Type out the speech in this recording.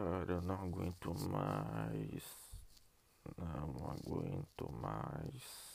Cara, eu não aguento mais. Não aguento mais.